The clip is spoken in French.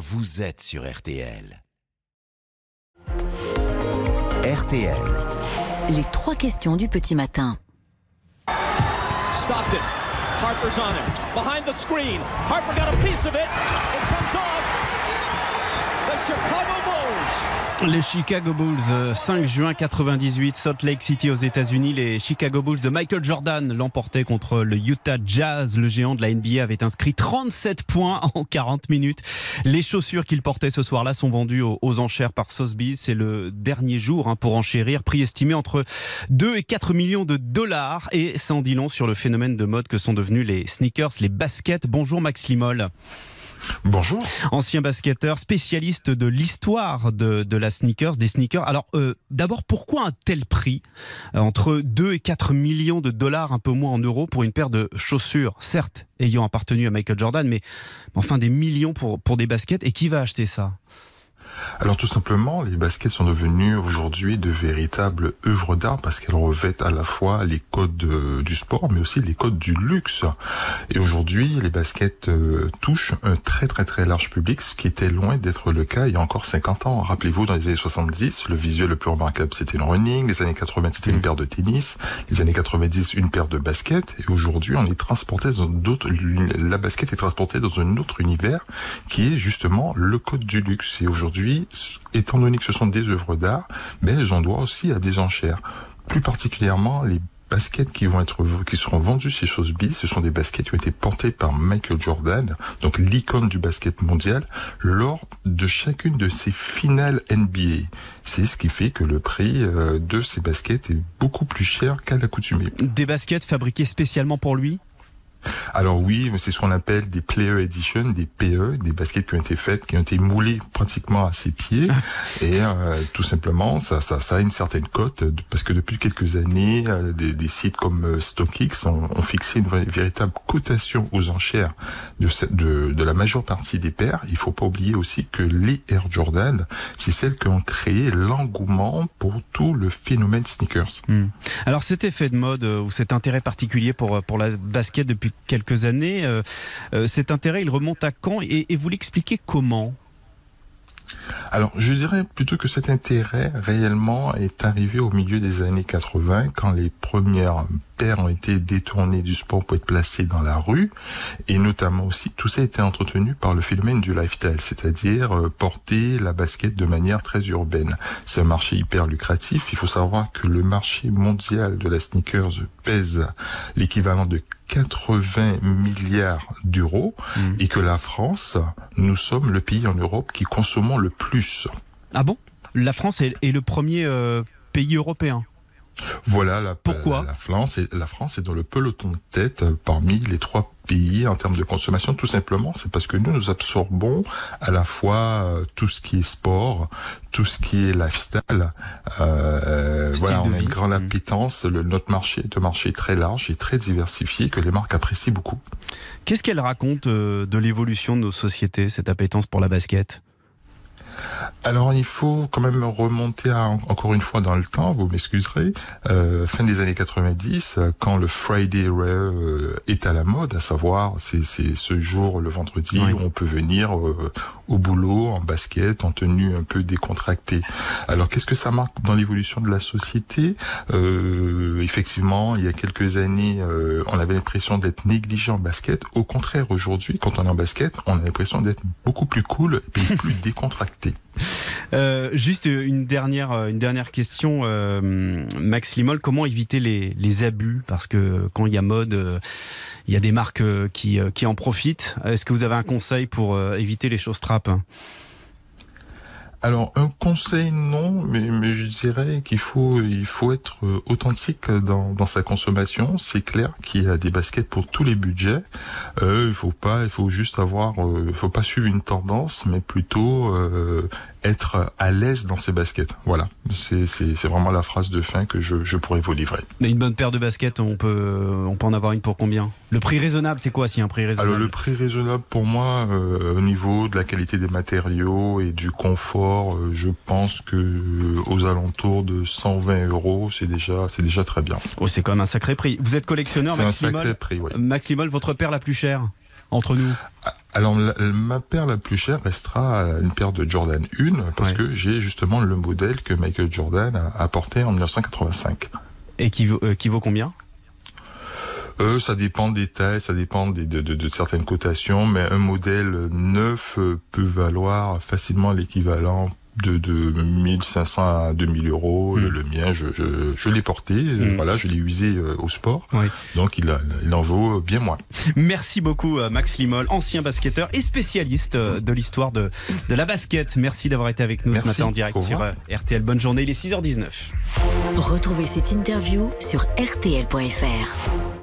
vous êtes sur RTL. RTL. Les trois questions du petit matin. Stopped it. Harper's on him. Behind the screen. Harper got a piece of it. It comes off. The Chicago Bulls. Les Chicago Bulls, 5 juin 98, Salt Lake City aux États-Unis. Les Chicago Bulls de Michael Jordan l'emportaient contre le Utah Jazz. Le géant de la NBA avait inscrit 37 points en 40 minutes. Les chaussures qu'il portait ce soir-là sont vendues aux, enchères par Sotheby's. C'est le dernier jour hein, pour enchérir. Prix estimé entre 2 et 4 millions de dollars. Et en dit long sur le phénomène de mode que sont devenus les sneakers, les baskets. Bonjour Max Limol. Bonjour. Ancien basketteur, spécialiste de l'histoire de, la sneakers, des sneakers. Alors, euh, d'abord, pourquoi un tel prix euh, Entre 2 et 4 millions de dollars, un peu moins en euros, pour une paire de chaussures, certes, ayant appartenu à Michael Jordan, mais enfin des millions pour des baskets. Et qui va acheter ça? Alors tout simplement, les baskets sont devenues aujourd'hui de véritables œuvres d'art parce qu'elles revêtent à la fois les codes du sport mais aussi les codes du luxe. Et aujourd'hui, les baskets euh, touchent un très très très large public, ce qui était loin d'être le cas il y a encore 50 ans. Rappelez-vous, dans les années 70, le visuel le plus remarquable c'était le running, les années 80 c'était une paire de tennis, les années 90 une paire de baskets, et aujourd'hui on est transporté dans d'autres, la basket est transportée dans un autre univers qui est justement le code du luxe. Et aujourd'hui, étant donné que ce sont des œuvres d'art, ben, elles ont droit aussi à des enchères. Plus particulièrement, les baskets qui vont être qui seront vendues chez Sotheby's, ce sont des baskets qui ont été portées par Michael Jordan, donc l'icône du basket mondial, lors de chacune de ses finales NBA. C'est ce qui fait que le prix euh, de ces baskets est beaucoup plus cher qu'à l'accoutumée. Des baskets fabriquées spécialement pour lui? Alors oui, c'est ce qu'on appelle des Player Edition, des PE, des baskets qui ont été faites, qui ont été moulées pratiquement à ses pieds. et euh, tout simplement, ça, ça, ça a une certaine cote, parce que depuis quelques années, euh, des, des, sites comme euh, StockX ont, ont fixé une véritable cotation aux enchères de, de, de, la majeure partie des paires. Il faut pas oublier aussi que les Air Jordan, c'est celles qui ont créé l'engouement pour tout le phénomène sneakers. Hmm. Alors cet effet de mode ou cet intérêt particulier pour, pour la basket depuis quelques années. Euh, euh, cet intérêt, il remonte à quand et, vous l'expliquez comment alors, je dirais plutôt que cet intérêt réellement est arrivé au milieu des années 80, quand les premières paires ont été détournées du sport pour être placées dans la rue, et notamment aussi tout ça a été entretenu par le phénomène du lifestyle, c'est-à-dire euh, porter la basket de manière très urbaine. C'est un marché hyper lucratif. Il faut savoir que le marché mondial de la sneakers pèse l'équivalent de 80 milliards d'euros mmh. et que la France, nous sommes le pays en Europe qui consommons le plus. Ah bon? La France est, est le premier euh, pays européen voilà, la, Pourquoi la, France est, la France est dans le peloton de tête parmi les trois pays en termes de consommation. Tout simplement, c'est parce que nous, nous absorbons à la fois euh, tout ce qui est sport, tout ce qui est lifestyle. Euh, voilà, on a une grande appétence. Le, notre marché est un marché très large et très diversifié que les marques apprécient beaucoup. Qu'est-ce qu'elle raconte euh, de l'évolution de nos sociétés, cette appétence pour la basket? Alors il faut quand même remonter à, encore une fois dans le temps, vous m'excuserez, euh, fin des années 90, quand le Friday euh, est à la mode, à savoir c'est ce jour le vendredi oui. où on peut venir euh, au boulot en basket, en tenue un peu décontractée. Alors qu'est-ce que ça marque dans l'évolution de la société? Euh, Effectivement, il y a quelques années, euh, on avait l'impression d'être négligé en basket. Au contraire, aujourd'hui, quand on est en basket, on a l'impression d'être beaucoup plus cool et plus décontracté. Euh, juste une dernière, une dernière question, euh, Max Limol, comment éviter les, les abus? Parce que quand il y a mode, euh, il y a des marques qui, qui en profitent. Est-ce que vous avez un conseil pour éviter les choses trappes alors un conseil non, mais, mais je dirais qu'il faut il faut être authentique dans, dans sa consommation. C'est clair qu'il y a des baskets pour tous les budgets. Euh, il faut pas, il faut juste avoir, euh, faut pas suivre une tendance, mais plutôt euh, être à l'aise dans ses baskets. Voilà, c'est vraiment la phrase de fin que je, je, pourrais vous livrer. Mais une bonne paire de baskets, on peut on peut en avoir une pour combien? Le prix raisonnable, c'est quoi si un prix raisonnable? Alors le prix raisonnable pour moi, euh, au niveau de la qualité des matériaux et du confort, euh, je pense que euh, aux alentours de 120 euros, c'est déjà c'est déjà très bien. Oh, c'est quand même un sacré prix. Vous êtes collectionneur, C'est un sacré prix, oui. Max Limol, votre paire la plus chère entre nous? Alors ma paire la plus chère restera une paire de Jordan 1 parce que j'ai justement le modèle que Michael Jordan a apporté en 1985. Et qui, vaut, qui vaut combien? Euh, ça dépend des tailles, ça dépend de, de, certaines cotations, mais un modèle neuf peut valoir facilement l'équivalent de, de 1500 à 2000 euros. Hmm. Le, mien, je, je, je l'ai porté, euh, hmm. voilà, je l'ai usé euh, au sport. Donc il, il en vaut bien moins. Merci beaucoup Max Limol, ancien basketteur et spécialiste de l'histoire de, de la basket. Merci d'avoir été avec nous ce matin en direct sur RTL. Bonne journée, il est 6h19. Retrouvez cette interview sur rtl.fr.